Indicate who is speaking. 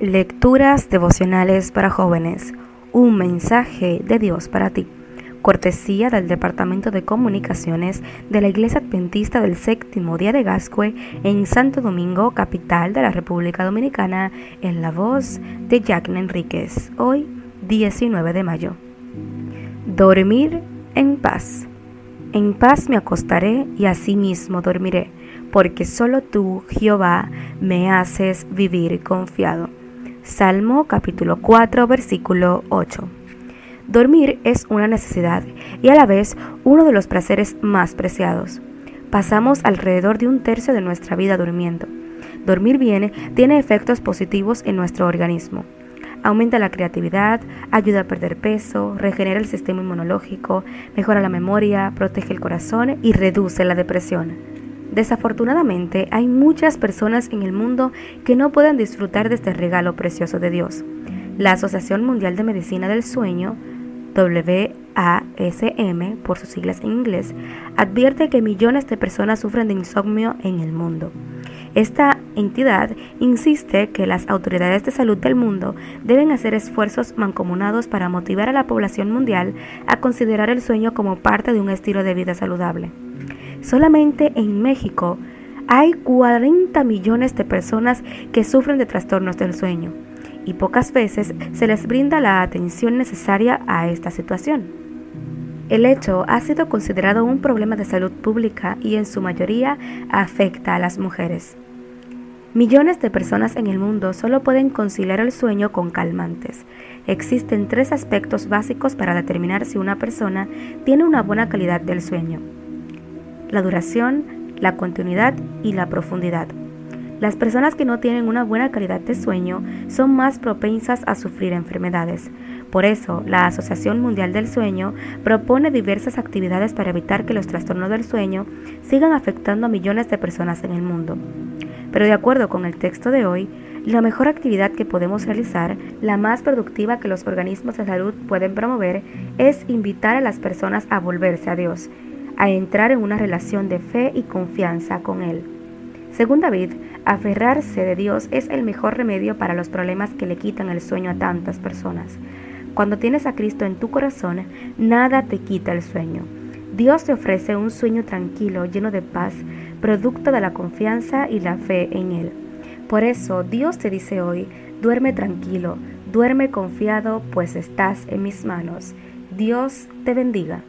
Speaker 1: Lecturas devocionales para jóvenes. Un mensaje de Dios para ti. Cortesía del Departamento de Comunicaciones de la Iglesia Adventista del Séptimo Día de Gascue en Santo Domingo, capital de la República Dominicana, en la voz de Jacqueline Enríquez. Hoy, 19 de mayo. Dormir en paz. En paz me acostaré y asimismo dormiré, porque solo tú, Jehová, me haces vivir confiado. Salmo capítulo 4 versículo 8. Dormir es una necesidad y a la vez uno de los placeres más preciados. Pasamos alrededor de un tercio de nuestra vida durmiendo. Dormir bien tiene efectos positivos en nuestro organismo. Aumenta la creatividad, ayuda a perder peso, regenera el sistema inmunológico, mejora la memoria, protege el corazón y reduce la depresión. Desafortunadamente, hay muchas personas en el mundo que no pueden disfrutar de este regalo precioso de Dios. La Asociación Mundial de Medicina del Sueño, WASM por sus siglas en inglés, advierte que millones de personas sufren de insomnio en el mundo. Esta entidad insiste que las autoridades de salud del mundo deben hacer esfuerzos mancomunados para motivar a la población mundial a considerar el sueño como parte de un estilo de vida saludable. Solamente en México hay 40 millones de personas que sufren de trastornos del sueño y pocas veces se les brinda la atención necesaria a esta situación. El hecho ha sido considerado un problema de salud pública y en su mayoría afecta a las mujeres. Millones de personas en el mundo solo pueden conciliar el sueño con calmantes. Existen tres aspectos básicos para determinar si una persona tiene una buena calidad del sueño la duración, la continuidad y la profundidad. Las personas que no tienen una buena calidad de sueño son más propensas a sufrir enfermedades. Por eso, la Asociación Mundial del Sueño propone diversas actividades para evitar que los trastornos del sueño sigan afectando a millones de personas en el mundo. Pero de acuerdo con el texto de hoy, la mejor actividad que podemos realizar, la más productiva que los organismos de salud pueden promover, es invitar a las personas a volverse a Dios a entrar en una relación de fe y confianza con Él. Según David, aferrarse de Dios es el mejor remedio para los problemas que le quitan el sueño a tantas personas. Cuando tienes a Cristo en tu corazón, nada te quita el sueño. Dios te ofrece un sueño tranquilo, lleno de paz, producto de la confianza y la fe en Él. Por eso Dios te dice hoy, duerme tranquilo, duerme confiado, pues estás en mis manos. Dios te bendiga.